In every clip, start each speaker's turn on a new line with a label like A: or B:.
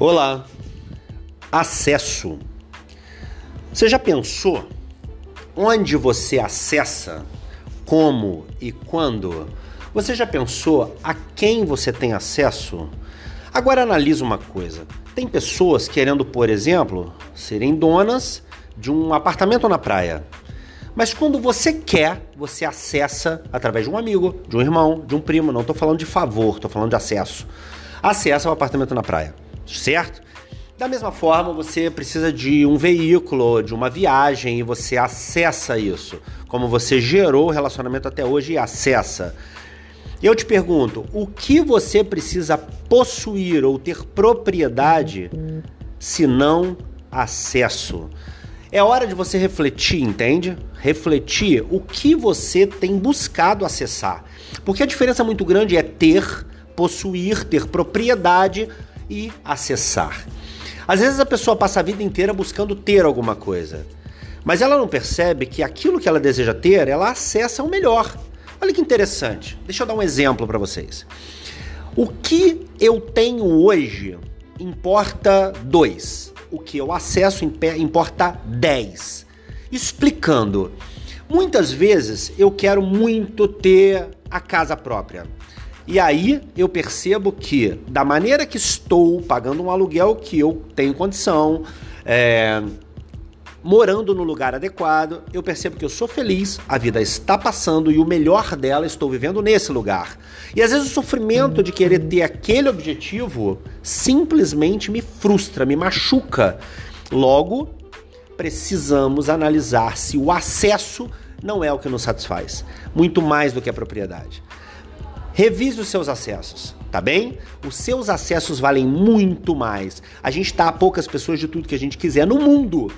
A: Olá, acesso. Você já pensou onde você acessa, como e quando? Você já pensou a quem você tem acesso? Agora analisa uma coisa. Tem pessoas querendo, por exemplo, serem donas de um apartamento na praia. Mas quando você quer, você acessa através de um amigo, de um irmão, de um primo. Não estou falando de favor, estou falando de acesso. Acessa o apartamento na praia certo? Da mesma forma, você precisa de um veículo, de uma viagem e você acessa isso. Como você gerou o relacionamento até hoje e acessa. Eu te pergunto, o que você precisa possuir ou ter propriedade se não acesso? É hora de você refletir, entende? Refletir o que você tem buscado acessar. Porque a diferença muito grande é ter, possuir, ter propriedade e acessar. Às vezes a pessoa passa a vida inteira buscando ter alguma coisa, mas ela não percebe que aquilo que ela deseja ter, ela acessa o melhor. Olha que interessante. Deixa eu dar um exemplo para vocês. O que eu tenho hoje importa dois. O que eu acesso importa dez. Explicando. Muitas vezes eu quero muito ter a casa própria. E aí eu percebo que, da maneira que estou pagando um aluguel que eu tenho condição, é, morando no lugar adequado, eu percebo que eu sou feliz, a vida está passando e o melhor dela estou vivendo nesse lugar. E às vezes o sofrimento de querer ter aquele objetivo simplesmente me frustra, me machuca. Logo, precisamos analisar se o acesso não é o que nos satisfaz, muito mais do que a propriedade. Revise os seus acessos, tá bem? Os seus acessos valem muito mais. A gente tá a poucas pessoas de tudo que a gente quiser no mundo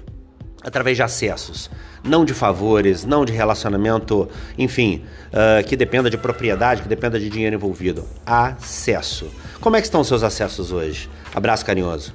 A: através de acessos, não de favores, não de relacionamento, enfim, uh, que dependa de propriedade, que dependa de dinheiro envolvido. Acesso. Como é que estão os seus acessos hoje? Abraço carinhoso.